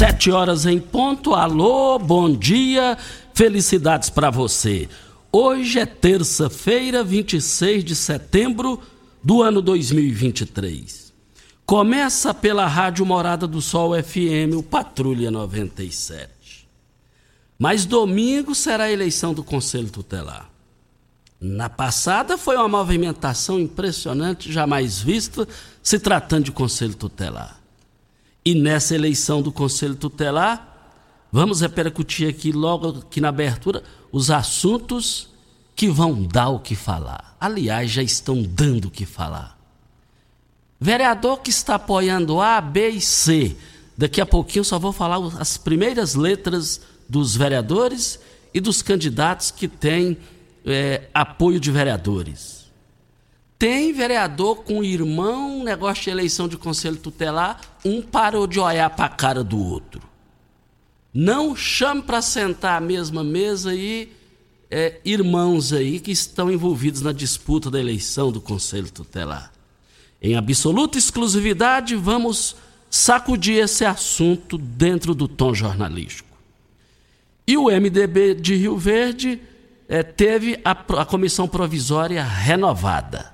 Sete horas em ponto. Alô, bom dia. Felicidades para você. Hoje é terça-feira, 26 de setembro do ano 2023. Começa pela Rádio Morada do Sol FM, o Patrulha 97. Mas domingo será a eleição do Conselho Tutelar. Na passada foi uma movimentação impressionante, jamais vista, se tratando de Conselho Tutelar. E nessa eleição do Conselho Tutelar, vamos repercutir aqui logo aqui na abertura os assuntos que vão dar o que falar. Aliás, já estão dando o que falar. Vereador que está apoiando A, B e C. Daqui a pouquinho só vou falar as primeiras letras dos vereadores e dos candidatos que têm é, apoio de vereadores. Tem vereador com irmão, negócio de eleição de conselho tutelar, um parou de olhar para a cara do outro. Não chame para sentar à mesma mesa aí é, irmãos aí que estão envolvidos na disputa da eleição do conselho tutelar. Em absoluta exclusividade, vamos sacudir esse assunto dentro do tom jornalístico. E o MDB de Rio Verde é, teve a, a comissão provisória renovada.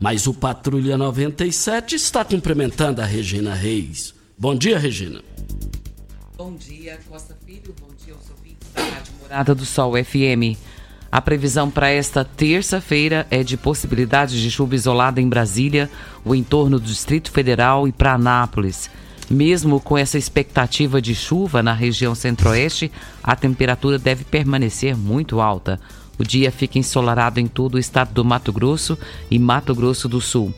Mas o Patrulha 97 está cumprimentando a Regina Reis. Bom dia, Regina. Bom dia, Costa Filho. Bom dia aos ouvintes da Rádio Morada do Sol FM. A previsão para esta terça-feira é de possibilidade de chuva isolada em Brasília, o entorno do Distrito Federal e para Anápolis. Mesmo com essa expectativa de chuva na região centro-oeste, a temperatura deve permanecer muito alta. O dia fica ensolarado em todo o estado do Mato Grosso e Mato Grosso do Sul.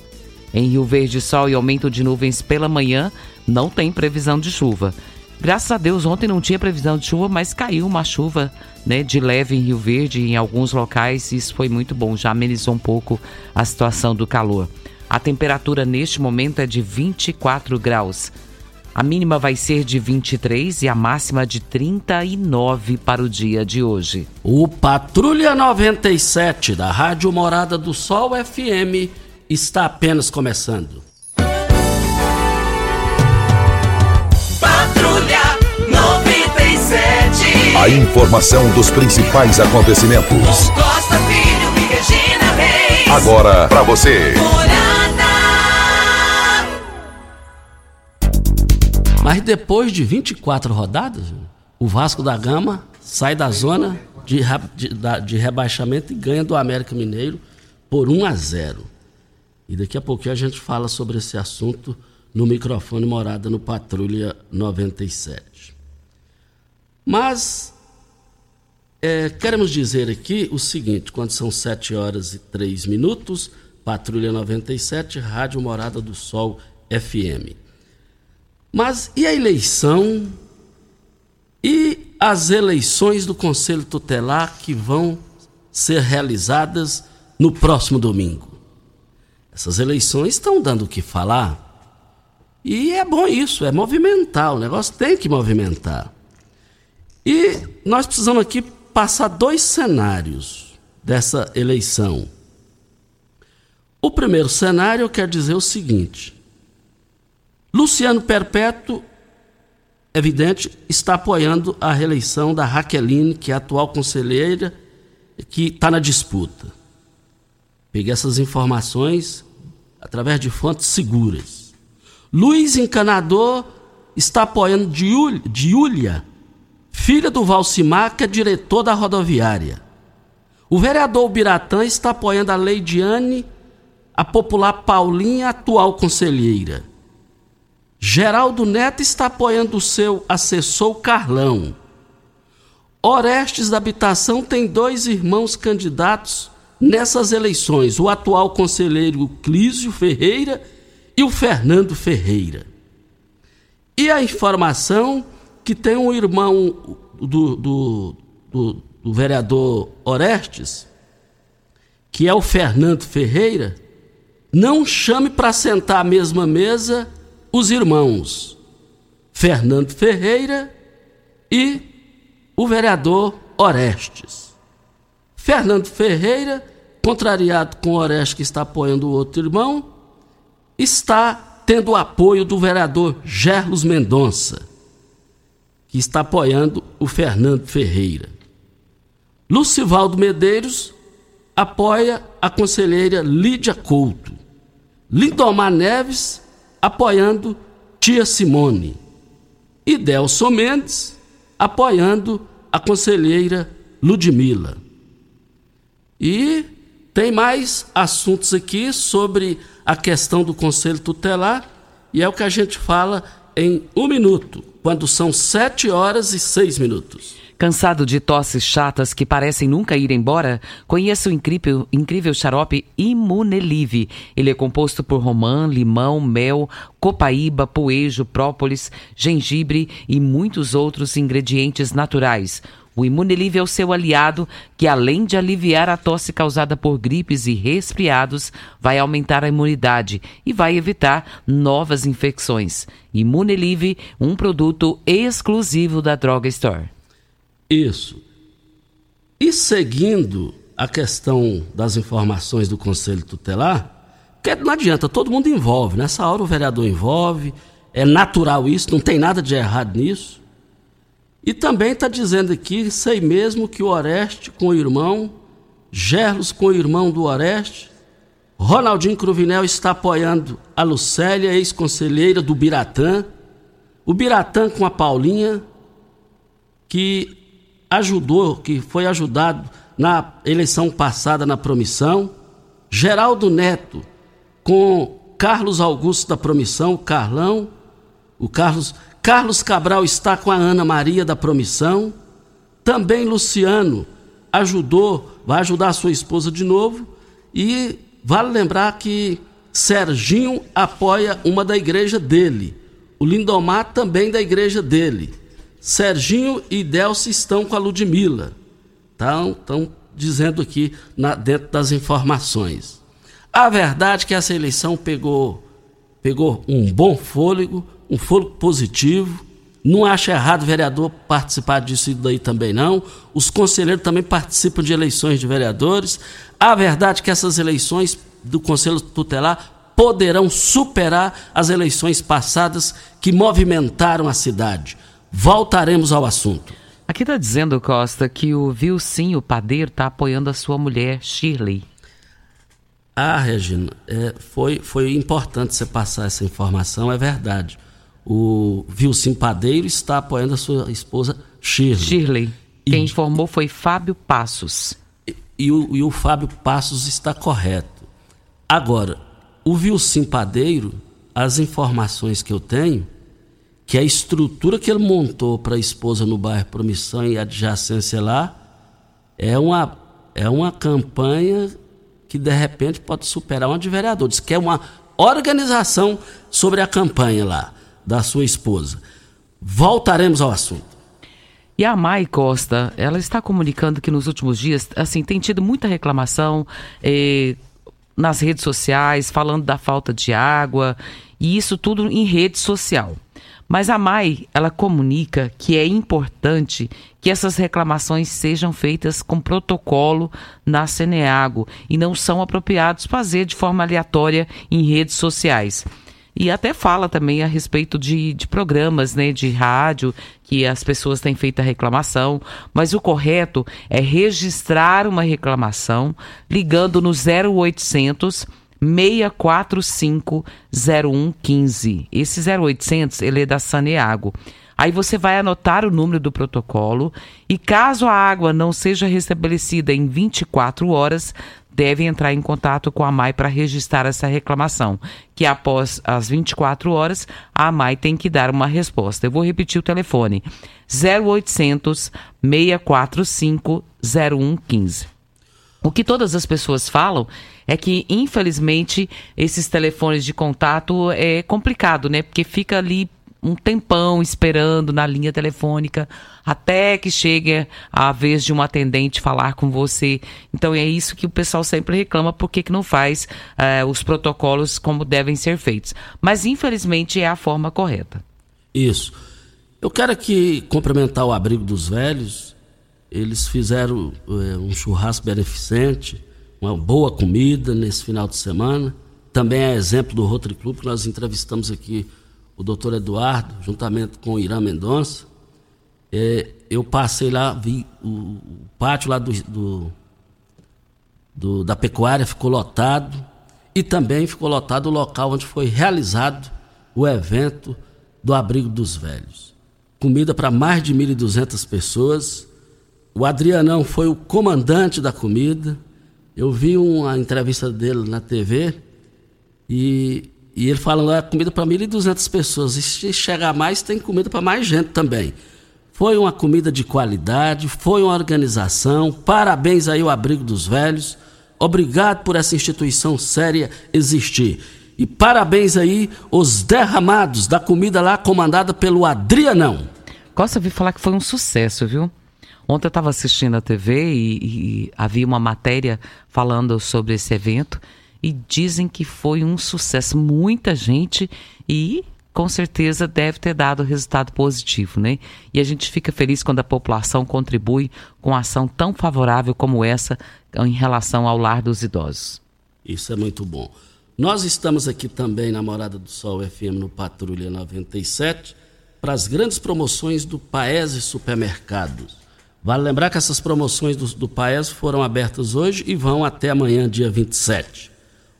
Em Rio Verde, sol e aumento de nuvens pela manhã, não tem previsão de chuva. Graças a Deus, ontem não tinha previsão de chuva, mas caiu uma chuva né, de leve em Rio Verde em alguns locais. E isso foi muito bom, já amenizou um pouco a situação do calor. A temperatura neste momento é de 24 graus. A mínima vai ser de 23 e a máxima de 39 para o dia de hoje. O Patrulha 97 da Rádio Morada do Sol FM está apenas começando. Patrulha 97. A informação dos principais acontecimentos. Costa Filho e Regina Reis. Agora para você. Mas depois de 24 rodadas, o Vasco da Gama sai da zona de, de, de rebaixamento e ganha do América Mineiro por 1 a 0. E daqui a pouquinho a gente fala sobre esse assunto no microfone Morada no Patrulha 97. Mas é, queremos dizer aqui o seguinte: quando são 7 horas e 3 minutos, Patrulha 97, Rádio Morada do Sol FM. Mas e a eleição e as eleições do Conselho Tutelar que vão ser realizadas no próximo domingo? Essas eleições estão dando o que falar. E é bom isso, é movimentar, o negócio tem que movimentar. E nós precisamos aqui passar dois cenários dessa eleição. O primeiro cenário quer dizer o seguinte: Luciano Perpétuo, evidente, está apoiando a reeleição da Raqueline, que é a atual conselheira, que está na disputa. Peguei essas informações através de fontes seguras. Luiz Encanador está apoiando Júlia, filha do Valcimar, que é diretor da rodoviária. O vereador Biratã está apoiando a Leidiane, a popular Paulinha, atual conselheira. Geraldo Neto está apoiando o seu assessor Carlão. Orestes da Habitação tem dois irmãos candidatos nessas eleições: o atual conselheiro Clísio Ferreira e o Fernando Ferreira. E a informação que tem um irmão do, do, do, do vereador Orestes, que é o Fernando Ferreira, não chame para sentar à mesma mesa os irmãos Fernando Ferreira e o vereador Orestes. Fernando Ferreira, contrariado com Orestes que está apoiando o outro irmão, está tendo o apoio do vereador Gerlos Mendonça, que está apoiando o Fernando Ferreira. Lucivaldo Medeiros apoia a conselheira Lídia Couto. Lindomar Neves apoiando Tia Simone. E Delson Mendes apoiando a conselheira Ludmila. E tem mais assuntos aqui sobre a questão do Conselho Tutelar, e é o que a gente fala em um minuto, quando são sete horas e seis minutos. Cansado de tosses chatas que parecem nunca ir embora, conheça o incrível, incrível xarope Imunelive. Ele é composto por romã, limão, mel, copaíba, poejo, própolis, gengibre e muitos outros ingredientes naturais. O Imunelive é o seu aliado, que além de aliviar a tosse causada por gripes e resfriados, vai aumentar a imunidade e vai evitar novas infecções. Imunelive, um produto exclusivo da Droga Store. Isso. E seguindo a questão das informações do Conselho Tutelar, porque não adianta, todo mundo envolve. Nessa hora o vereador envolve, é natural isso, não tem nada de errado nisso. E também está dizendo aqui, sei mesmo que o Oreste com o irmão, Gerlos com o irmão do Oreste, Ronaldinho Cruvinel está apoiando a Lucélia, ex-conselheira do Biratã, o Biratã com a Paulinha, que ajudou, que foi ajudado na eleição passada na promissão. Geraldo Neto com Carlos Augusto da promissão, Carlão. O Carlos, Carlos Cabral está com a Ana Maria da promissão. Também Luciano ajudou, vai ajudar a sua esposa de novo. E vale lembrar que Serginho apoia uma da igreja dele. O Lindomar também da igreja dele. Serginho e Delcio estão com a Ludmilla. Estão, dizendo aqui na, dentro das informações. A verdade é que essa eleição pegou, pegou um bom fôlego, um fôlego positivo. Não acho errado o vereador participar disso daí também não. Os conselheiros também participam de eleições de vereadores. A verdade é que essas eleições do Conselho Tutelar poderão superar as eleições passadas que movimentaram a cidade. Voltaremos ao assunto. Aqui está dizendo, Costa, que o Vilcinho o padeiro está apoiando a sua mulher, Shirley. Ah, Regina, é, foi, foi importante você passar essa informação, é verdade. O Vilcinho Padeiro está apoiando a sua esposa Shirley. Shirley. Quem e, informou foi Fábio Passos. E, e, o, e o Fábio Passos está correto. Agora, o Vilcinho Padeiro, as informações que eu tenho, que a estrutura que ele montou para a esposa no bairro Promissão e adjacência lá é uma, é uma campanha que de repente pode superar uma de vereadores, que é uma organização sobre a campanha lá da sua esposa. Voltaremos ao assunto. E a Mai Costa, ela está comunicando que nos últimos dias, assim, tem tido muita reclamação eh, nas redes sociais, falando da falta de água, e isso tudo em rede social. Mas a MAI, ela comunica que é importante que essas reclamações sejam feitas com protocolo na Ceneago e não são apropriados fazer de forma aleatória em redes sociais. E até fala também a respeito de, de programas né, de rádio que as pessoas têm feito a reclamação, mas o correto é registrar uma reclamação ligando no 0800 6450115. Esse 0800, ele é da Saneago. Aí você vai anotar o número do protocolo e caso a água não seja restabelecida em 24 horas, deve entrar em contato com a MAI para registrar essa reclamação, que após as 24 horas, a MAI tem que dar uma resposta. Eu vou repetir o telefone: 0800 645 0115. O que todas as pessoas falam é que, infelizmente, esses telefones de contato é complicado, né? Porque fica ali um tempão esperando na linha telefônica até que chegue a vez de um atendente falar com você. Então é isso que o pessoal sempre reclama, por que não faz uh, os protocolos como devem ser feitos. Mas infelizmente é a forma correta. Isso. Eu quero aqui cumprimentar o Abrigo dos Velhos. Eles fizeram uh, um churrasco beneficente, uma boa comida nesse final de semana. Também é exemplo do Rotary Club, que nós entrevistamos aqui o doutor Eduardo, juntamente com o Irã Mendonça. É, eu passei lá, vi o, o pátio lá do, do, do, da pecuária ficou lotado e também ficou lotado o local onde foi realizado o evento do Abrigo dos Velhos. Comida para mais de 1.200 pessoas. O Adrianão foi o comandante da comida. Eu vi uma entrevista dele na TV e e ele falando, é comida para 1.200 pessoas. E se chegar mais, tem comida para mais gente também. Foi uma comida de qualidade, foi uma organização. Parabéns aí ao Abrigo dos Velhos. Obrigado por essa instituição séria existir. E parabéns aí os derramados da comida lá comandada pelo Adrianão. Costa, vi falar que foi um sucesso, viu? Ontem eu estava assistindo a TV e, e havia uma matéria falando sobre esse evento e dizem que foi um sucesso. Muita gente e com certeza deve ter dado resultado positivo, né? E a gente fica feliz quando a população contribui com ação tão favorável como essa em relação ao lar dos idosos. Isso é muito bom. Nós estamos aqui também na Morada do Sol FM no Patrulha 97 para as grandes promoções do Paese Supermercados. Vale lembrar que essas promoções do, do Paese foram abertas hoje e vão até amanhã, dia 27.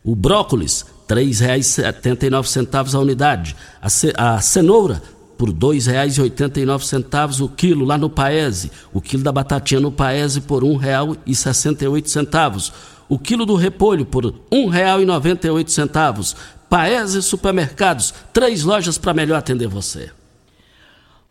O brócolis, R$ 3,79 a unidade. A, ce a cenoura, por R$ 2,89 o quilo lá no Paese. O quilo da batatinha no Paese por R$ 1,68. O quilo do repolho por R$ 1,98. Paese Supermercados, três lojas para melhor atender você.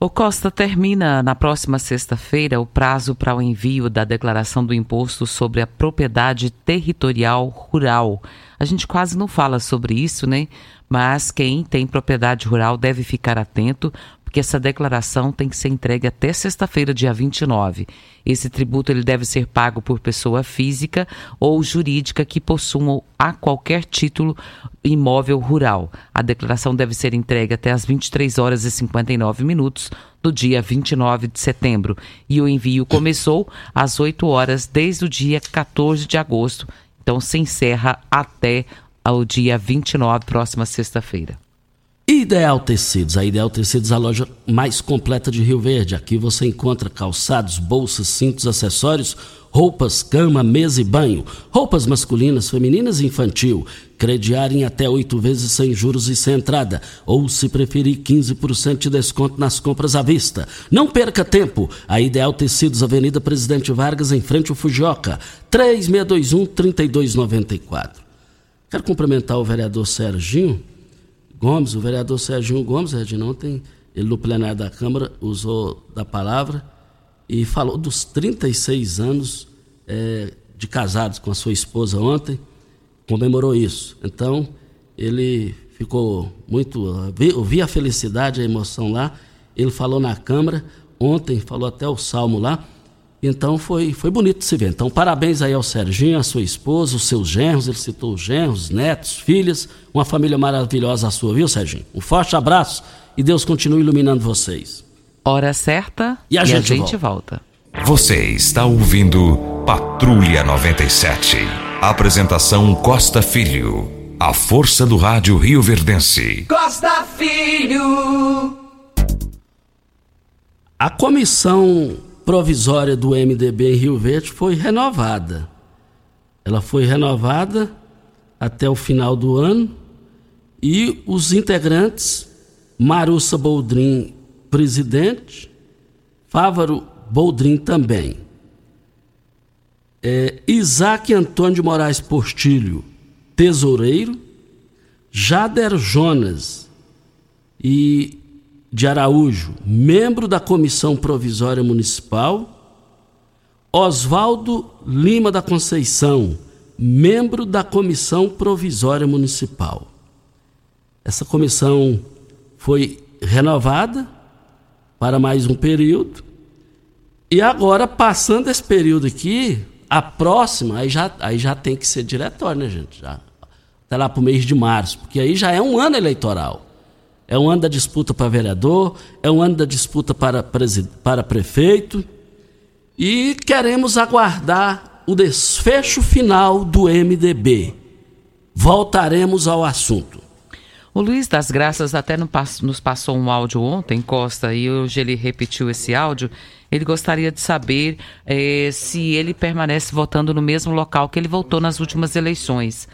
O Costa termina na próxima sexta-feira o prazo para o envio da declaração do imposto sobre a propriedade territorial rural. A gente quase não fala sobre isso, né? Mas quem tem propriedade rural deve ficar atento, porque essa declaração tem que ser entregue até sexta-feira, dia 29. Esse tributo ele deve ser pago por pessoa física ou jurídica que possuam a qualquer título imóvel rural. A declaração deve ser entregue até as 23 horas e 59 minutos do dia 29 de setembro e o envio começou às 8 horas desde o dia 14 de agosto. Então se encerra até o dia 29, próxima sexta-feira. Ideal Tecidos. A Ideal Tecidos é a loja mais completa de Rio Verde. Aqui você encontra calçados, bolsas, cintos, acessórios, roupas, cama, mesa e banho, roupas masculinas, femininas e infantil. Crediar em até oito vezes sem juros e sem entrada. Ou, se preferir, 15% de desconto nas compras à vista. Não perca tempo. A Ideal Tecidos, Avenida Presidente Vargas, em frente ao Fujioka. 3621-3294. Quero cumprimentar o vereador Serginho Gomes, o vereador Serginho Gomes, Regina, ontem, ele no plenário da Câmara usou da palavra e falou dos 36 anos é, de casados com a sua esposa ontem, comemorou isso. Então, ele ficou muito. Eu vi a felicidade, a emoção lá. Ele falou na Câmara, ontem falou até o salmo lá. Então foi, foi bonito de se ver. Então, parabéns aí ao Serginho, à sua esposa, os seus genros, ele citou os genros, netos, filhas, uma família maravilhosa a sua, viu, Serginho? Um forte abraço e Deus continue iluminando vocês. Hora certa e a, e gente, a gente volta. volta. Você está ouvindo Patrulha 97. Apresentação Costa Filho. A força do rádio Rio Verdense. Costa Filho. A comissão provisória do MDB em Rio Verde foi renovada. Ela foi renovada até o final do ano e os integrantes, Marussa Boldrin, presidente, Fávaro Boldrin também. É, Isaac Antônio de Moraes Postilho, tesoureiro, Jader Jonas e de Araújo, membro da Comissão Provisória Municipal, Oswaldo Lima da Conceição, membro da Comissão Provisória Municipal. Essa comissão foi renovada para mais um período. E agora, passando esse período aqui, a próxima, aí já, aí já tem que ser diretório, né, gente? Já, até lá para o mês de março, porque aí já é um ano eleitoral. É um ano da disputa para vereador, é um ano da disputa para, para prefeito. E queremos aguardar o desfecho final do MDB. Voltaremos ao assunto. O Luiz das Graças até nos passou um áudio ontem, Costa, e hoje ele repetiu esse áudio. Ele gostaria de saber eh, se ele permanece votando no mesmo local que ele votou nas últimas eleições.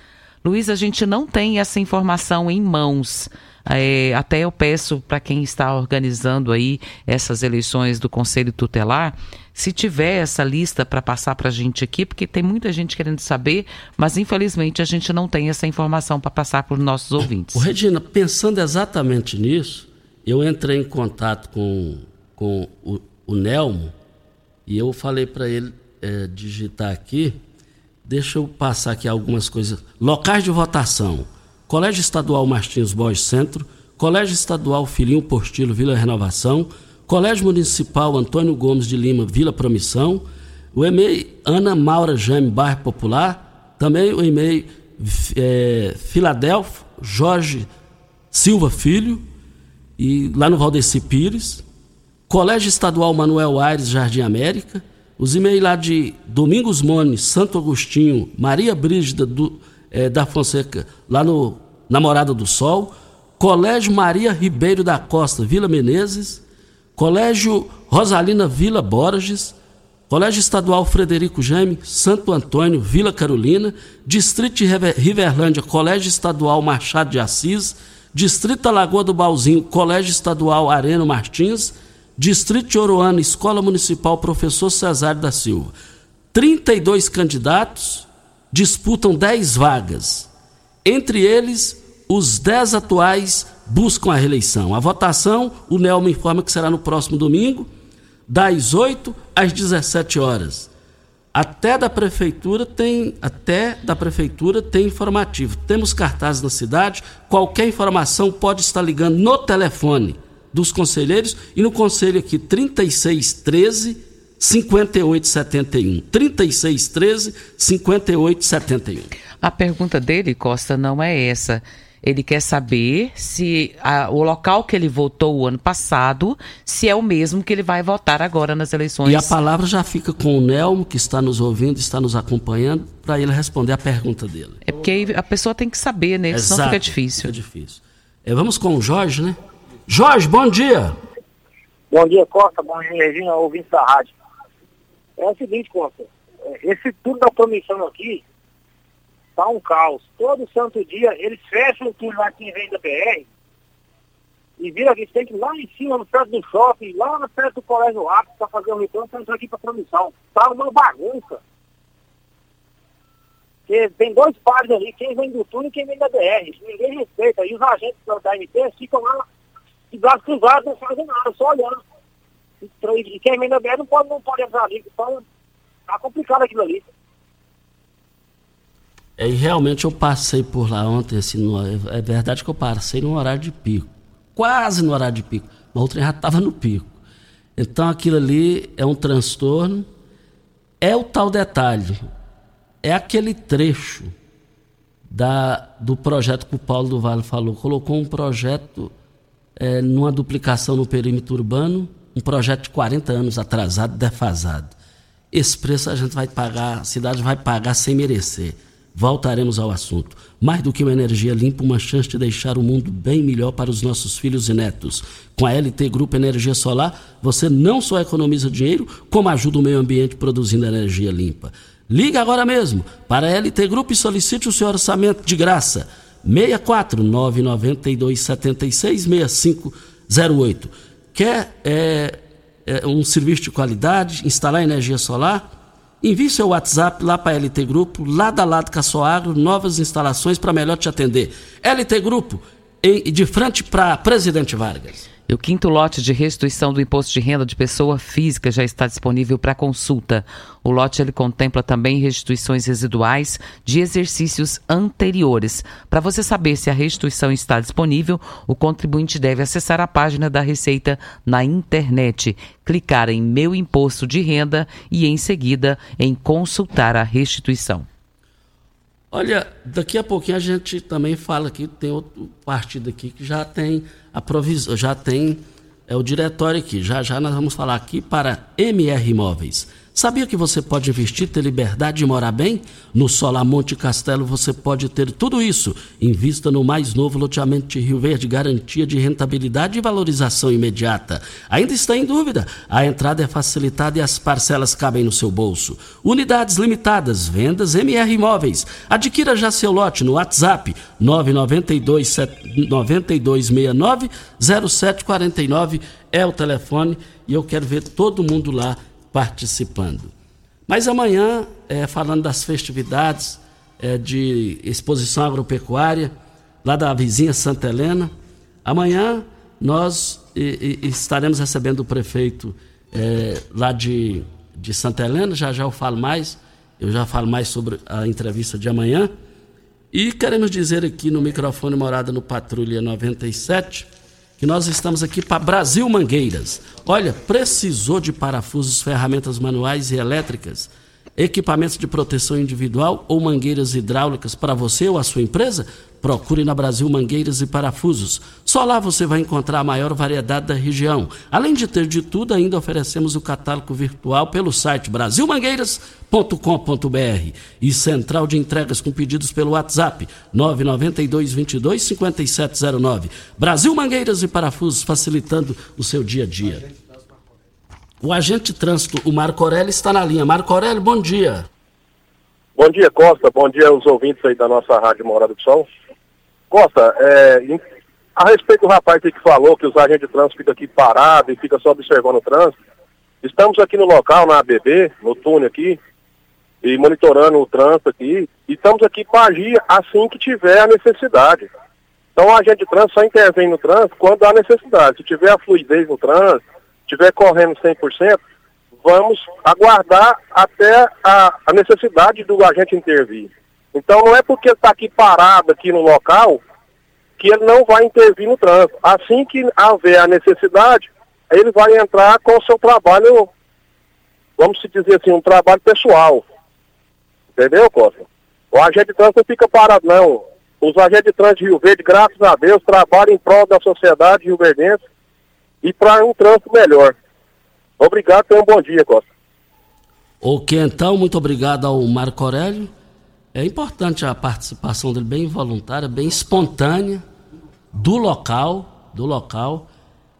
Luiz, a gente não tem essa informação em mãos. É, até eu peço para quem está organizando aí essas eleições do Conselho Tutelar, se tiver essa lista para passar para a gente aqui, porque tem muita gente querendo saber, mas infelizmente a gente não tem essa informação para passar para os nossos ouvintes. O Regina, pensando exatamente nisso, eu entrei em contato com, com o, o Nelmo e eu falei para ele é, digitar aqui. Deixa eu passar aqui algumas coisas. Locais de votação Colégio Estadual Martins Borges Centro, Colégio Estadual Filhinho Portilo Vila Renovação, Colégio Municipal Antônio Gomes de Lima Vila Promissão, o e-mail Ana Maura Jaime Bairro Popular, também o e-mail é, Filadélfio Jorge Silva Filho, e lá no Valdeci Pires, Colégio Estadual Manuel Aires Jardim América, os e-mails lá de Domingos Mone, Santo Agostinho, Maria Brígida do é, da Fonseca, lá no Namorada do Sol, Colégio Maria Ribeiro da Costa, Vila Menezes, Colégio Rosalina Vila Borges, Colégio Estadual Frederico Jaime, Santo Antônio, Vila Carolina, Distrito de Riverlândia, Colégio Estadual Machado de Assis, Distrito Lagoa do Balzinho, Colégio Estadual Areno Martins, Distrito de Escola Municipal Professor Cesário da Silva. 32 candidatos, disputam 10 vagas. Entre eles, os 10 atuais buscam a reeleição. A votação, o NEL me informa que será no próximo domingo, das 8 às 17 horas. Até da prefeitura tem, até da prefeitura tem informativo. Temos cartazes na cidade, qualquer informação pode estar ligando no telefone dos conselheiros e no conselho aqui 3613 5871. 3613 5871. A pergunta dele, Costa, não é essa. Ele quer saber se a, o local que ele votou o ano passado, se é o mesmo que ele vai votar agora nas eleições. E a palavra já fica com o Nelmo, que está nos ouvindo, está nos acompanhando, para ele responder a pergunta dele. É porque a pessoa tem que saber, né? Exato, Senão fica difícil. Fica difícil. É, vamos com o Jorge, né? Jorge, bom dia. Bom dia, Costa. Bom dia, Regina, ouvinte da rádio. É o seguinte, Costa, é, esse tudo da comissão aqui tá um caos. Todo santo dia eles fecham tudo lá quem vem da BR e vira aqui, tem que ir lá em cima, no perto do shopping, lá no perto do colégio Rápido para fazer o retorno, para entrar aqui para comissão. Tá uma bagunça. Porque tem dois pares ali, quem vem do túnel e quem vem da BR. Ninguém respeita. E os agentes da MT ficam lá de braços cruzados, não fazem nada, só olhando. E quem vem da BR não pode, não pode entrar ali. Então, tá complicado aquilo ali. É, e realmente eu passei por lá ontem, assim, no, é verdade que eu passei no horário de pico. Quase no horário de pico. Mas o trem já estava no pico. Então aquilo ali é um transtorno. É o tal detalhe. É aquele trecho da, do projeto que o Paulo do Vale falou. Colocou um projeto é, numa duplicação no perímetro urbano um projeto de 40 anos atrasado, defasado. Esse preço a gente vai pagar, a cidade vai pagar sem merecer. Voltaremos ao assunto. Mais do que uma energia limpa, uma chance de deixar o mundo bem melhor para os nossos filhos e netos. Com a LT Grupo Energia Solar, você não só economiza dinheiro, como ajuda o meio ambiente produzindo energia limpa. Liga agora mesmo para a LT Grupo e solicite o seu orçamento de graça. 64 992 76 6508. Quer é, é, um serviço de qualidade, instalar energia solar? Envie seu WhatsApp lá para a LT Grupo, lado a lado com a sua agro, novas instalações para melhor te atender. LT Grupo, de frente para Presidente Vargas. E o quinto lote de restituição do imposto de renda de pessoa física já está disponível para consulta. O lote ele contempla também restituições residuais de exercícios anteriores. Para você saber se a restituição está disponível, o contribuinte deve acessar a página da Receita na internet, clicar em Meu Imposto de Renda e, em seguida, em Consultar a restituição. Olha, daqui a pouquinho a gente também fala que tem outro partido aqui que já tem a provisão, já tem é, o diretório aqui. Já já nós vamos falar aqui para MR Imóveis. Sabia que você pode investir, ter liberdade de morar bem? No Solar Monte Castelo você pode ter tudo isso. Invista no mais novo loteamento de Rio Verde, garantia de rentabilidade e valorização imediata. Ainda está em dúvida? A entrada é facilitada e as parcelas cabem no seu bolso. Unidades limitadas, vendas MR Imóveis. Adquira já seu lote no WhatsApp 992 9269 0749 é o telefone e eu quero ver todo mundo lá participando. Mas amanhã, é, falando das festividades é, de exposição agropecuária, lá da vizinha Santa Helena, amanhã nós e, e, estaremos recebendo o prefeito é, lá de, de Santa Helena, já já eu falo mais, eu já falo mais sobre a entrevista de amanhã. E queremos dizer aqui no microfone Morada no Patrulha 97 que nós estamos aqui para Brasil Mangueiras. Olha, precisou de parafusos, ferramentas manuais e elétricas, equipamentos de proteção individual ou mangueiras hidráulicas para você ou a sua empresa? Procure na Brasil Mangueiras e Parafusos. Só lá você vai encontrar a maior variedade da região. Além de ter de tudo, ainda oferecemos o catálogo virtual pelo site brasilmangueiras.com.br e central de entregas com pedidos pelo WhatsApp 992 22 5709. Brasil Mangueiras e Parafusos facilitando o seu dia a dia. O agente de trânsito, o Marco Aurélio, está na linha. Marco Aurélio, bom dia. Bom dia, Costa. Bom dia aos ouvintes aí da nossa Rádio Morada do Sol. Costa, é, a respeito do rapaz que falou que os agentes de trânsito ficam aqui parados e ficam só observando o trânsito, estamos aqui no local, na ABB, no túnel aqui, e monitorando o trânsito aqui, e estamos aqui para agir assim que tiver a necessidade. Então a agente de trânsito só intervém no trânsito quando há necessidade. Se tiver a fluidez no trânsito, estiver correndo 100%, vamos aguardar até a, a necessidade do agente intervir. Então não é porque está aqui parado aqui no local que ele não vai intervir no trânsito. Assim que haver a necessidade, ele vai entrar com o seu trabalho, vamos dizer assim, um trabalho pessoal. Entendeu, Costa? O agente de trânsito não fica parado, não. Os agentes de trânsito de Rio Verde, graças a Deus, trabalham em prol da sociedade rio verdense e para um trânsito melhor. Obrigado, tenha um bom dia, Costa. Ok, então, muito obrigado ao Marco Aurélio. É importante a participação dele bem voluntária, bem espontânea, do local, do local.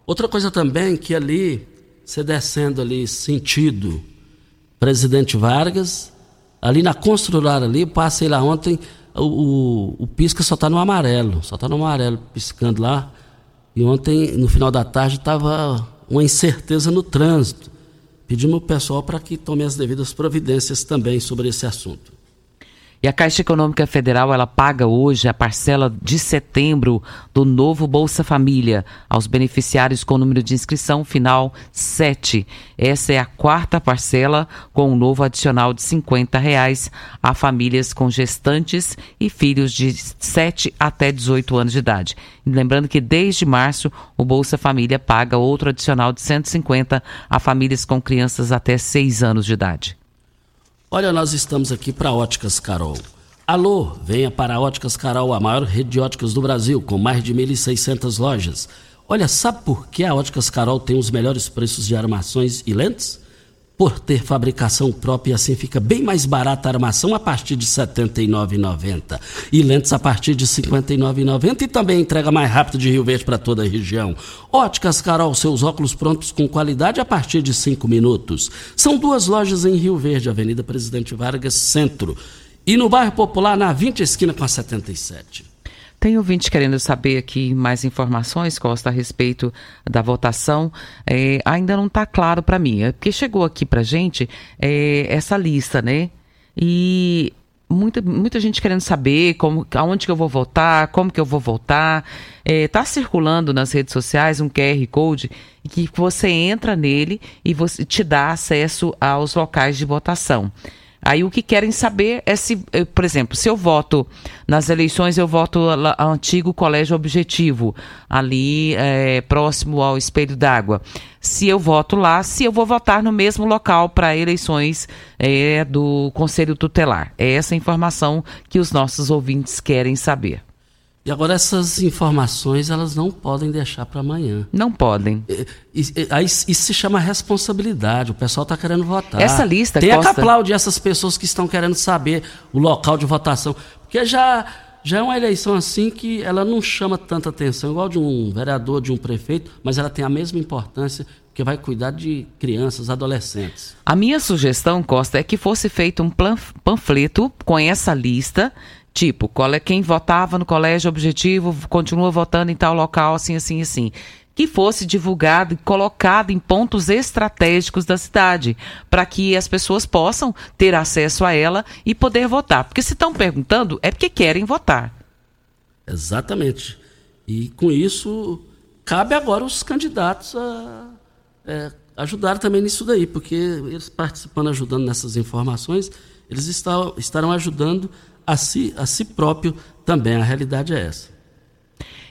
Outra coisa também que ali, você descendo ali sentido Presidente Vargas, ali na construtora ali, passei lá ontem, o, o, o pisca só está no amarelo, só está no amarelo piscando lá. E ontem, no final da tarde, estava uma incerteza no trânsito. Pedimos ao pessoal para que tome as devidas providências também sobre esse assunto. E a Caixa Econômica Federal ela paga hoje a parcela de setembro do novo Bolsa Família aos beneficiários com número de inscrição final 7. Essa é a quarta parcela com um novo adicional de 50 reais a famílias com gestantes e filhos de 7 até 18 anos de idade. Lembrando que desde março o Bolsa Família paga outro adicional de 150 a famílias com crianças até 6 anos de idade. Olha, nós estamos aqui para Óticas Carol. Alô, venha para Óticas Carol, a maior rede de óticas do Brasil, com mais de 1.600 lojas. Olha, sabe por que a Óticas Carol tem os melhores preços de armações e lentes? Por ter fabricação própria assim fica bem mais barata a armação a partir de R$ 79,90 e lentes a partir de R$ 59,90 e também entrega mais rápido de Rio Verde para toda a região. Óticas Carol, seus óculos prontos com qualidade a partir de 5 minutos. São duas lojas em Rio Verde, Avenida Presidente Vargas, Centro, e no bairro Popular, na 20 esquina com a 77. Tem ouvinte querendo saber aqui mais informações, Costa, a respeito da votação. É, ainda não está claro para mim, é porque chegou aqui para gente é, essa lista, né? E muita, muita gente querendo saber como, aonde que eu vou votar, como que eu vou votar. Está é, circulando nas redes sociais um QR Code que você entra nele e você te dá acesso aos locais de votação. Aí o que querem saber é se, eh, por exemplo, se eu voto nas eleições, eu voto ao antigo colégio objetivo, ali é, próximo ao espelho d'água. Se eu voto lá, se eu vou votar no mesmo local para eleições é, do Conselho Tutelar. É essa informação que os nossos ouvintes querem saber. E agora essas informações elas não podem deixar para amanhã. Não podem. Aí isso se chama responsabilidade. O pessoal está querendo votar. Essa lista tem Costa... que aplaudir essas pessoas que estão querendo saber o local de votação, porque já já é uma eleição assim que ela não chama tanta atenção, igual de um vereador, de um prefeito, mas ela tem a mesma importância que vai cuidar de crianças, adolescentes. A minha sugestão, Costa, é que fosse feito um panfleto com essa lista Tipo, é quem votava no colégio objetivo continua votando em tal local, assim, assim, assim. Que fosse divulgado e colocado em pontos estratégicos da cidade, para que as pessoas possam ter acesso a ela e poder votar. Porque se estão perguntando, é porque querem votar. Exatamente. E com isso, cabe agora os candidatos a é, ajudar também nisso daí, porque eles participando, ajudando nessas informações, eles estarão ajudando a si, a si próprio também. A realidade é essa.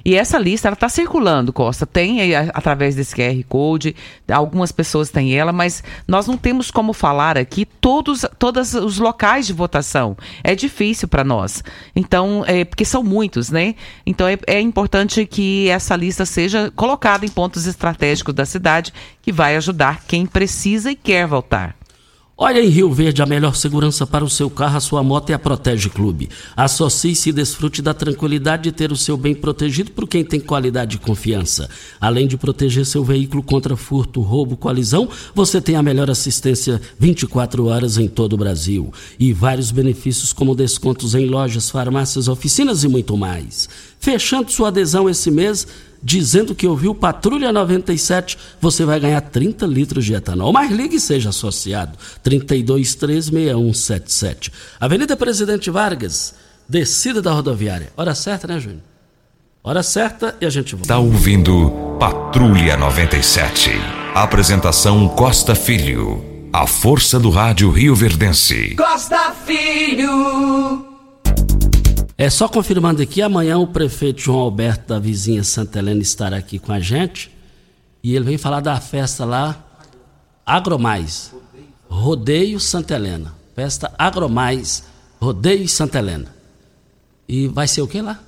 E essa lista está circulando, Costa. Tem através desse QR Code, algumas pessoas têm ela, mas nós não temos como falar aqui todos, todos os locais de votação. É difícil para nós. Então, é, porque são muitos, né? Então é, é importante que essa lista seja colocada em pontos estratégicos da cidade, que vai ajudar quem precisa e quer votar. Olha em Rio Verde a melhor segurança para o seu carro, a sua moto é a Protege Clube. Associe-se e desfrute da tranquilidade de ter o seu bem protegido por quem tem qualidade e confiança. Além de proteger seu veículo contra furto, roubo, colisão, você tem a melhor assistência 24 horas em todo o Brasil. E vários benefícios como descontos em lojas, farmácias, oficinas e muito mais. Fechando sua adesão esse mês, dizendo que ouviu Patrulha 97, você vai ganhar 30 litros de etanol. Mas ligue e seja associado. 3236177. Avenida Presidente Vargas, descida da rodoviária. Hora certa, né, Júnior? Hora certa e a gente volta. Está ouvindo Patrulha 97. Apresentação Costa Filho. A força do rádio Rio Verdense. Costa Filho. É só confirmando aqui, amanhã o prefeito João Alberto da vizinha Santa Helena estará aqui com a gente e ele vem falar da festa lá Agromais, Rodeio Santa Helena, festa Agromais, Rodeio Santa Helena. E vai ser o que lá?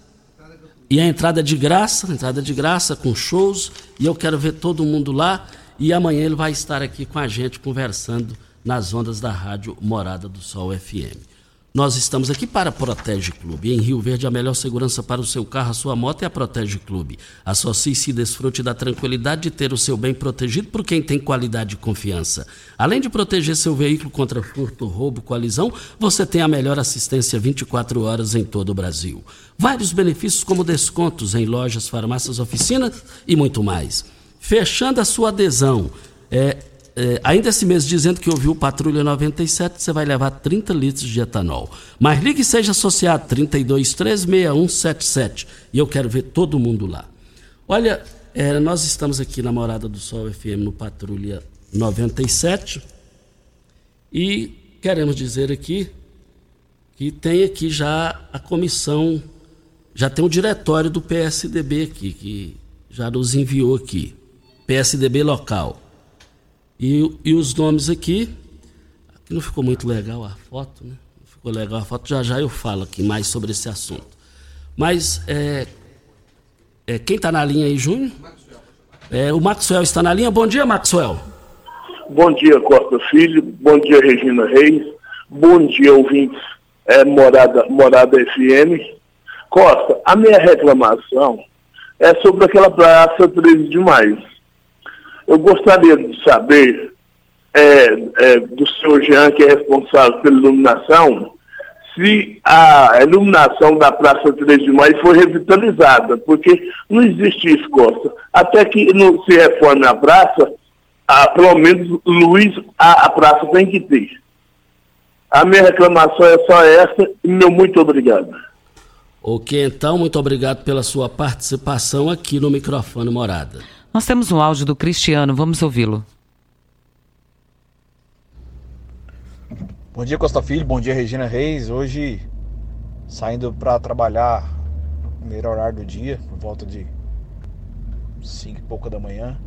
E a entrada de graça, entrada de graça com shows, e eu quero ver todo mundo lá. E amanhã ele vai estar aqui com a gente conversando nas ondas da rádio Morada do Sol FM. Nós estamos aqui para Protege Clube. Em Rio Verde, a melhor segurança para o seu carro, a sua moto é a Protege Clube. Associe-se e desfrute da tranquilidade de ter o seu bem protegido por quem tem qualidade e confiança. Além de proteger seu veículo contra furto, roubo, colisão, você tem a melhor assistência 24 horas em todo o Brasil. Vários benefícios como descontos em lojas, farmácias, oficinas e muito mais. Fechando a sua adesão, é, é, ainda esse mês dizendo que ouviu Patrulha 97, você vai levar 30 litros de etanol. Mas ligue e seja associado 3236177. E eu quero ver todo mundo lá. Olha, é, nós estamos aqui na Morada do Sol FM no Patrulha 97 e queremos dizer aqui que tem aqui já a comissão, já tem o diretório do PSDB aqui, que já nos enviou aqui. PSDB local. E, e os nomes aqui, aqui não ficou muito legal a foto, né? Não ficou legal a foto, já já eu falo aqui mais sobre esse assunto. Mas é, é quem está na linha aí, Júnior? É, o Maxwell está na linha. Bom dia, Maxwell. Bom dia, Costa Filho. Bom dia, Regina Reis. Bom dia, ouvintes é, Morada, Morada FM. Costa, a minha reclamação é sobre aquela praça 13 de maio eu gostaria de saber é, é, do senhor Jean, que é responsável pela iluminação, se a iluminação da Praça 3 de Maio foi revitalizada, porque não existe isso, Costa. Até que não se reforme a praça, a, pelo menos luz a, a praça tem que ter. A minha reclamação é só essa e meu muito obrigado. Ok, então, muito obrigado pela sua participação aqui no microfone Morada. Nós temos um áudio do Cristiano, vamos ouvi-lo. Bom dia, Costa Filho. Bom dia, Regina Reis. Hoje, saindo para trabalhar no primeiro horário do dia, por volta de 5 e pouca da manhã.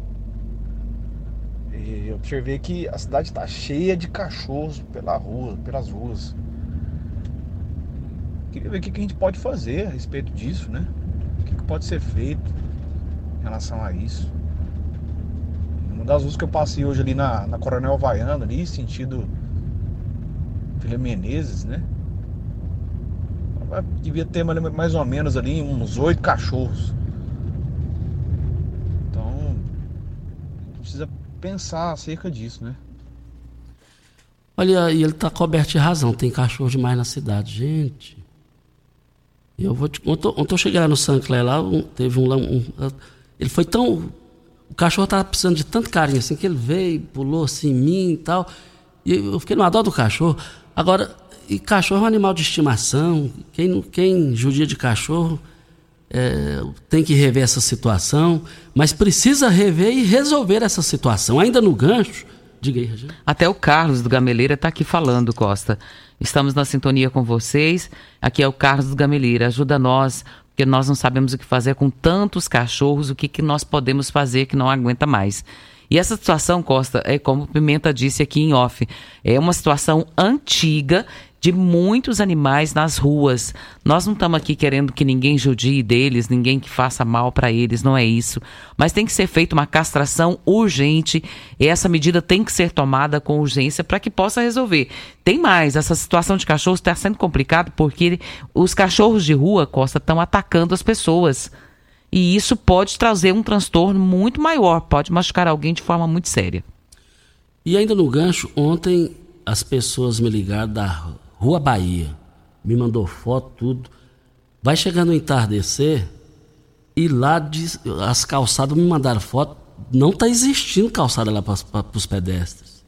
E observei que a cidade está cheia de cachorros pela rua, pelas ruas. Queria ver o que a gente pode fazer a respeito disso, né? O que pode ser feito em relação a isso. Uma das ruas que eu passei hoje ali na, na Coronel Vaiano, ali, sentido Filha Menezes, né? Devia ter mais ou menos ali uns oito cachorros. Então, precisa pensar acerca disso, né? Olha, e ele está coberto de razão, tem cachorro demais na cidade, gente. Eu vou te, ontem, ontem eu cheguei lá no Sancler lá, um, teve um, um, Ele foi tão. O cachorro estava precisando de tanto carinho assim, que ele veio, pulou assim em mim e tal. E eu fiquei no dó do cachorro. Agora, e cachorro é um animal de estimação. Quem, quem judia de cachorro é, tem que rever essa situação, mas precisa rever e resolver essa situação. Ainda no gancho, diga aí, Regina. Até o Carlos do Gameleira está aqui falando, Costa. Estamos na sintonia com vocês. Aqui é o Carlos do Gameleira. Ajuda nós, porque nós não sabemos o que fazer com tantos cachorros, o que, que nós podemos fazer que não aguenta mais. E essa situação, Costa, é como Pimenta disse aqui em off, é uma situação antiga de muitos animais nas ruas. Nós não estamos aqui querendo que ninguém judie deles, ninguém que faça mal para eles, não é isso. Mas tem que ser feita uma castração urgente e essa medida tem que ser tomada com urgência para que possa resolver. Tem mais, essa situação de cachorros está sendo complicado porque os cachorros de rua, Costa, estão atacando as pessoas. E isso pode trazer um transtorno muito maior, pode machucar alguém de forma muito séria. E ainda no gancho, ontem as pessoas me ligaram da Rua Bahia. Me mandou foto, tudo. Vai chegando o entardecer e lá diz, as calçadas me mandaram foto. Não está existindo calçada lá para os pedestres.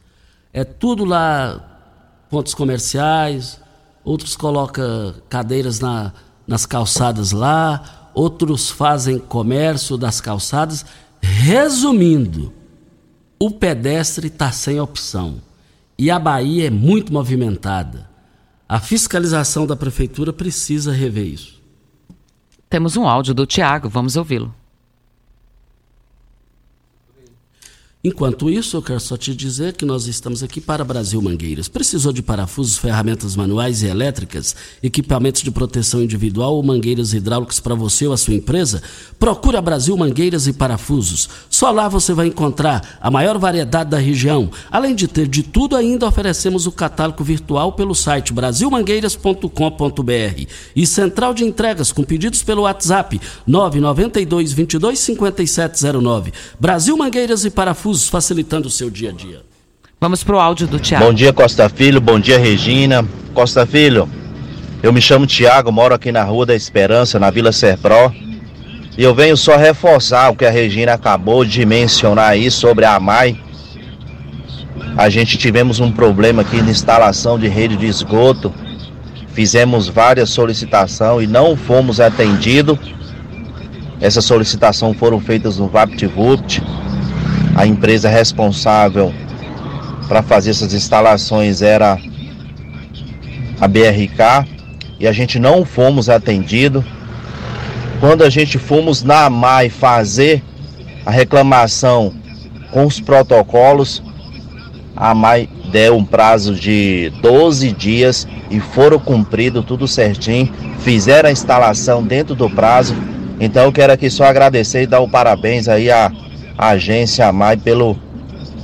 É tudo lá, pontos comerciais, outros colocam cadeiras na, nas calçadas lá, outros fazem comércio das calçadas. Resumindo, o pedestre está sem opção. E a Bahia é muito movimentada. A fiscalização da prefeitura precisa rever isso. Temos um áudio do Tiago, vamos ouvi-lo. Enquanto isso, eu quero só te dizer que nós estamos aqui para Brasil Mangueiras. Precisou de parafusos, ferramentas manuais e elétricas, equipamentos de proteção individual ou mangueiras hidráulicas para você ou a sua empresa? Procure a Brasil Mangueiras e Parafusos. Só lá você vai encontrar a maior variedade da região. Além de ter de tudo, ainda oferecemos o catálogo virtual pelo site brasilmangueiras.com.br e central de entregas com pedidos pelo WhatsApp 992 22 5709. Brasil Mangueiras e Parafusos facilitando o seu dia a dia. Vamos para o áudio do Tiago. Bom dia, Costa Filho. Bom dia, Regina. Costa Filho, eu me chamo Tiago, moro aqui na Rua da Esperança, na Vila Serpró. E eu venho só reforçar o que a Regina acabou de mencionar aí sobre a MAI. A gente tivemos um problema aqui na instalação de rede de esgoto. Fizemos várias solicitações e não fomos atendidos. Essas solicitações foram feitas no VaptVupt a empresa responsável para fazer essas instalações era a BRK e a gente não fomos atendido. Quando a gente fomos na AMAI fazer a reclamação com os protocolos, a AMAI deu um prazo de 12 dias e foram cumprido tudo certinho, fizeram a instalação dentro do prazo. Então eu quero aqui só agradecer e dar o parabéns aí a agência AMAI pelo,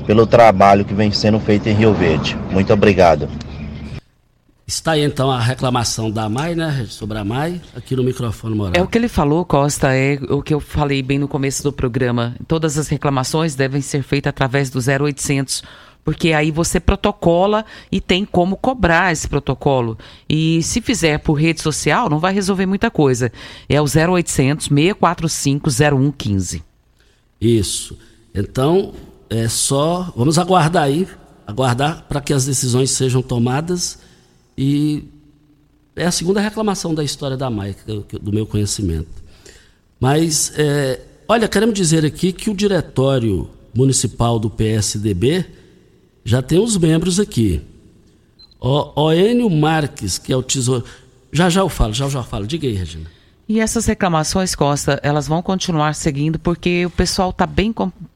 pelo trabalho que vem sendo feito em Rio Verde. Muito obrigado. Está aí então a reclamação da AMAI, né, sobre a AMAI, aqui no microfone moral. É o que ele falou, Costa, é o que eu falei bem no começo do programa. Todas as reclamações devem ser feitas através do 0800 porque aí você protocola e tem como cobrar esse protocolo. E se fizer por rede social, não vai resolver muita coisa. É o 0800 645 0115. Isso. Então, é só. Vamos aguardar aí, aguardar para que as decisões sejam tomadas E é a segunda reclamação da história da Maia, do meu conhecimento. Mas, é, olha, queremos dizer aqui que o diretório municipal do PSDB já tem os membros aqui. O Oênio Marques, que é o tesouro. Já já eu falo, já já eu falo. Diga aí, Regina. E essas reclamações, Costa, elas vão continuar seguindo porque o pessoal está bem,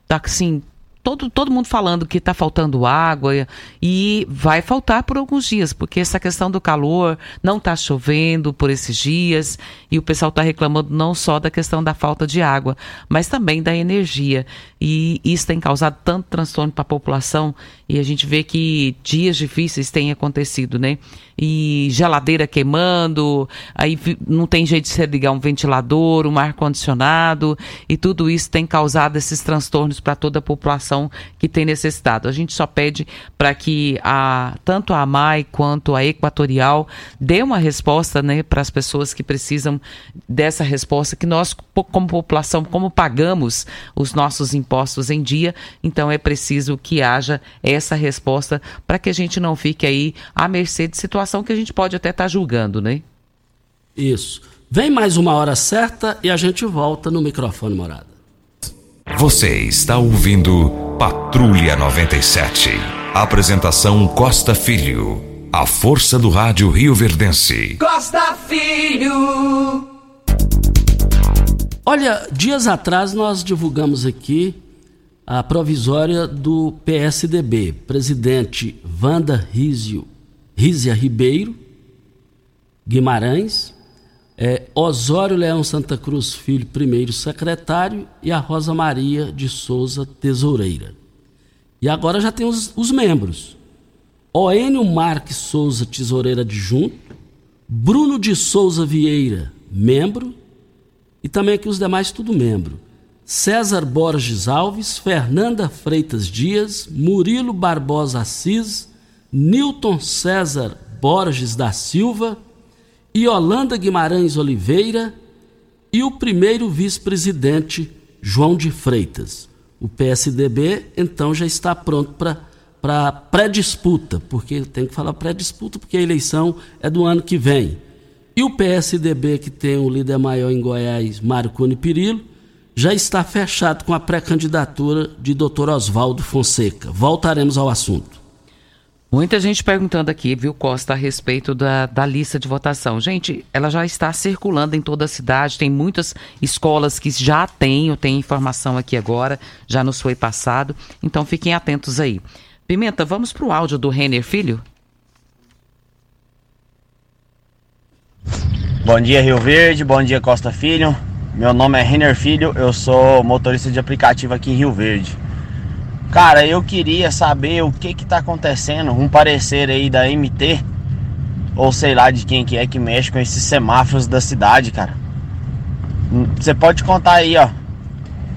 tá, assim, todo, todo mundo falando que está faltando água e vai faltar por alguns dias, porque essa questão do calor não está chovendo por esses dias e o pessoal está reclamando não só da questão da falta de água, mas também da energia. E isso tem causado tanto transtorno para a população e a gente vê que dias difíceis têm acontecido, né? E geladeira queimando, aí não tem jeito de se ligar um ventilador, um ar-condicionado, e tudo isso tem causado esses transtornos para toda a população que tem necessidade. A gente só pede para que a, tanto a AMAI quanto a Equatorial dê uma resposta né, para as pessoas que precisam dessa resposta, que nós, como população, como pagamos os nossos impostos em dia, então é preciso que haja essa essa resposta para que a gente não fique aí à mercê de situação que a gente pode até estar tá julgando, né? Isso. Vem mais uma hora certa e a gente volta no microfone morada. Você está ouvindo Patrulha 97. Apresentação Costa Filho. A força do rádio Rio Verdense. Costa Filho. Olha, dias atrás nós divulgamos aqui a provisória do PSDB, presidente Wanda Rizio, Rizia Ribeiro Guimarães, é, Osório Leão Santa Cruz Filho, primeiro secretário, e a Rosa Maria de Souza, tesoureira. E agora já tem os, os membros. Oênio Marques Souza, tesoureira adjunto, Bruno de Souza Vieira, membro, e também aqui os demais, tudo membro. César Borges Alves, Fernanda Freitas Dias, Murilo Barbosa Assis, Newton César Borges da Silva, Yolanda Guimarães Oliveira e o primeiro vice-presidente João de Freitas. O PSDB então já está pronto para pré-disputa, porque tem que falar pré-disputa porque a eleição é do ano que vem. E o PSDB, que tem o líder maior em Goiás, Mário Cune Pirillo, já está fechado com a pré-candidatura de Dr. Oswaldo Fonseca. Voltaremos ao assunto. Muita gente perguntando aqui, viu, Costa, a respeito da, da lista de votação. Gente, ela já está circulando em toda a cidade, tem muitas escolas que já têm, eu tenho informação aqui agora, já nos foi passado, então fiquem atentos aí. Pimenta, vamos para o áudio do Renner Filho? Bom dia, Rio Verde, bom dia, Costa Filho. Meu nome é Renner Filho, eu sou motorista de aplicativo aqui em Rio Verde. Cara, eu queria saber o que que tá acontecendo, um parecer aí da MT, ou sei lá de quem que é que mexe com esses semáforos da cidade, cara. Você pode contar aí, ó,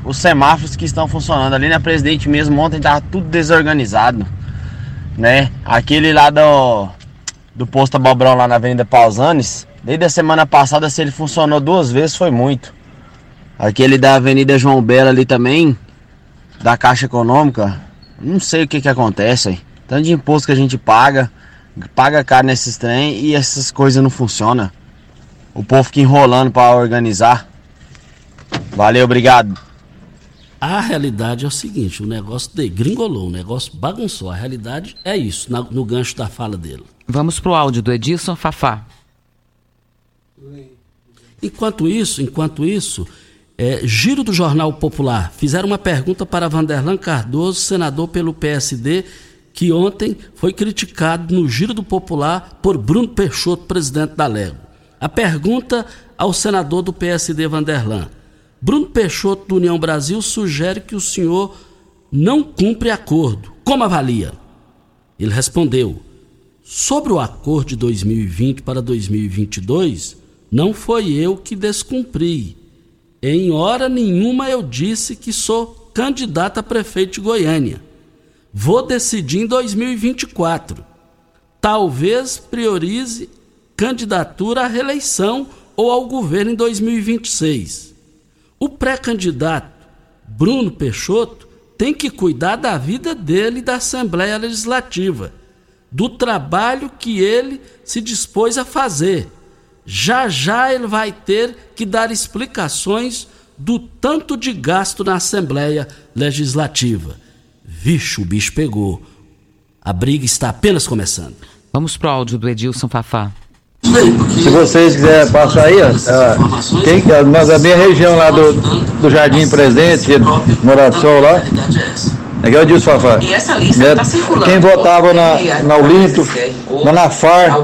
os semáforos que estão funcionando. Ali na Presidente mesmo, ontem tava tudo desorganizado, né? Aquele lá do, do posto Abobrão lá na Avenida Pausanes, desde a semana passada, se ele funcionou duas vezes, foi muito. Aquele da Avenida João Bela ali também, da Caixa Econômica, não sei o que que acontece aí. Tanto de imposto que a gente paga, paga caro nesses trem e essas coisas não funcionam. O povo fica enrolando para organizar. Valeu, obrigado. A realidade é o seguinte, o negócio degringolou, o negócio bagunçou. A realidade é isso, no gancho da fala dele. Vamos pro áudio do Edilson Fafá. Enquanto isso, enquanto isso, é, Giro do Jornal Popular. Fizeram uma pergunta para Vanderlan Cardoso, senador pelo PSD, que ontem foi criticado no Giro do Popular por Bruno Peixoto, presidente da Lego. A pergunta ao senador do PSD, Vanderlan. Bruno Peixoto, do União Brasil, sugere que o senhor não cumpre acordo. Como avalia? Ele respondeu: Sobre o acordo de 2020 para 2022, não foi eu que descumpri em hora nenhuma eu disse que sou candidato a prefeito de Goiânia. Vou decidir em 2024. Talvez priorize candidatura à reeleição ou ao governo em 2026. O pré-candidato Bruno Peixoto tem que cuidar da vida dele e da Assembleia Legislativa. Do trabalho que ele se dispôs a fazer. Já já ele vai ter que dar explicações do tanto de gasto na Assembleia Legislativa. Vixe, o bicho pegou. A briga está apenas começando. Vamos pro áudio do Edilson Fafá. Se vocês quiserem passar aí, ó, quem, mas a minha região lá do, do Jardim Presente, Morado Sol lá, aqui é Dilson Fafá. E essa lista está circulando. Quem votava na, na Olinto, na Nafar,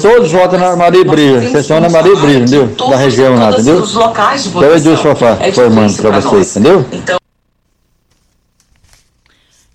todos votam na Maria Brilha, exceção na Maria Brilha, entendeu? Da região lá, entendeu? Então é Edilson Fafá formando para vocês, entendeu? Então,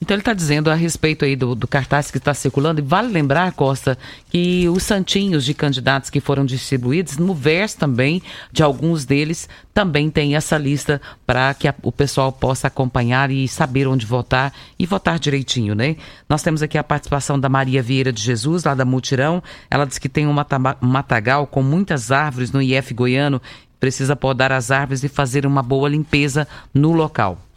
então ele está dizendo a respeito aí do, do cartaz que está circulando, e vale lembrar, Costa, que os santinhos de candidatos que foram distribuídos, no verso também de alguns deles, também tem essa lista para que a, o pessoal possa acompanhar e saber onde votar e votar direitinho, né? Nós temos aqui a participação da Maria Vieira de Jesus, lá da Mutirão. Ela diz que tem um matagal com muitas árvores no IF goiano, precisa podar as árvores e fazer uma boa limpeza no local.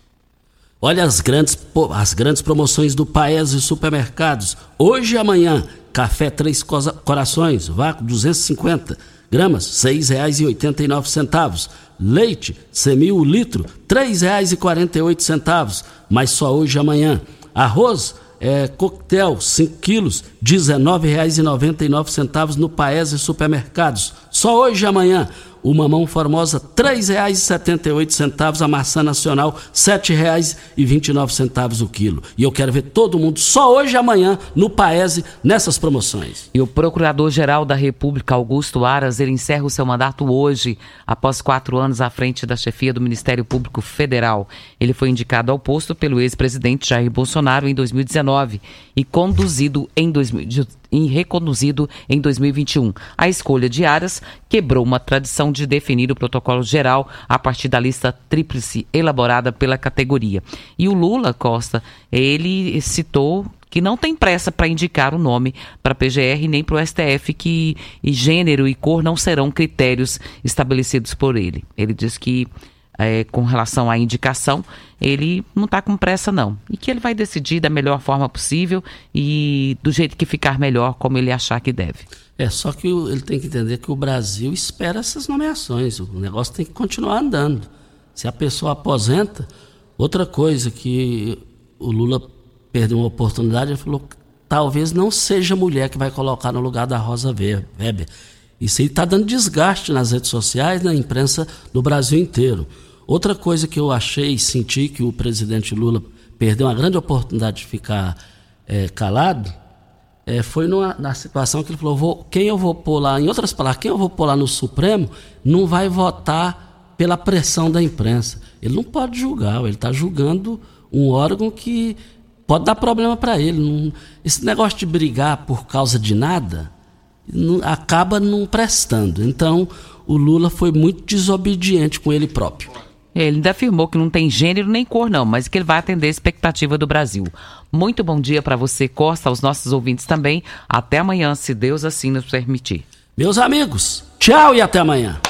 Olha as grandes, as grandes promoções do Paes e Supermercados. Hoje e amanhã, café Três Corações, vácuo 250 gramas, R$ 6,89. Leite, semil litro, R$ 3,48. Mas só hoje e amanhã. Arroz, é, coquetel, 5 quilos, R$ 19,99 no Paes e Supermercados. Só hoje e amanhã o mamão formosa R$ 3,78, a maçã nacional R$ 7,29 o quilo. E eu quero ver todo mundo só hoje e amanhã no Paese nessas promoções. E o Procurador-Geral da República, Augusto Aras, ele encerra o seu mandato hoje, após quatro anos à frente da chefia do Ministério Público Federal. Ele foi indicado ao posto pelo ex-presidente Jair Bolsonaro em 2019 e conduzido em 2018 e reconduzido em 2021. A escolha de Aras quebrou uma tradição de definir o protocolo geral a partir da lista tríplice elaborada pela categoria. E o Lula Costa, ele citou que não tem pressa para indicar o nome para a PGR nem para o STF, que gênero e cor não serão critérios estabelecidos por ele. Ele diz que é, com relação à indicação, ele não está com pressa, não. E que ele vai decidir da melhor forma possível e do jeito que ficar melhor, como ele achar que deve. É, só que ele tem que entender que o Brasil espera essas nomeações. O negócio tem que continuar andando. Se a pessoa aposenta, outra coisa que o Lula perdeu uma oportunidade, ele falou talvez não seja a mulher que vai colocar no lugar da Rosa Weber. Isso aí está dando desgaste nas redes sociais, na imprensa do Brasil inteiro. Outra coisa que eu achei, senti que o presidente Lula perdeu uma grande oportunidade de ficar é, calado, é, foi numa, na situação que ele falou: vou, quem eu vou pôr lá, em outras palavras, quem eu vou pôr lá no Supremo não vai votar pela pressão da imprensa. Ele não pode julgar, ele está julgando um órgão que pode dar problema para ele. Não, esse negócio de brigar por causa de nada acaba não prestando. Então, o Lula foi muito desobediente com ele próprio. Ele ainda afirmou que não tem gênero nem cor, não, mas que ele vai atender a expectativa do Brasil. Muito bom dia para você, Costa, aos nossos ouvintes também. Até amanhã, se Deus assim nos permitir. Meus amigos, tchau e até amanhã.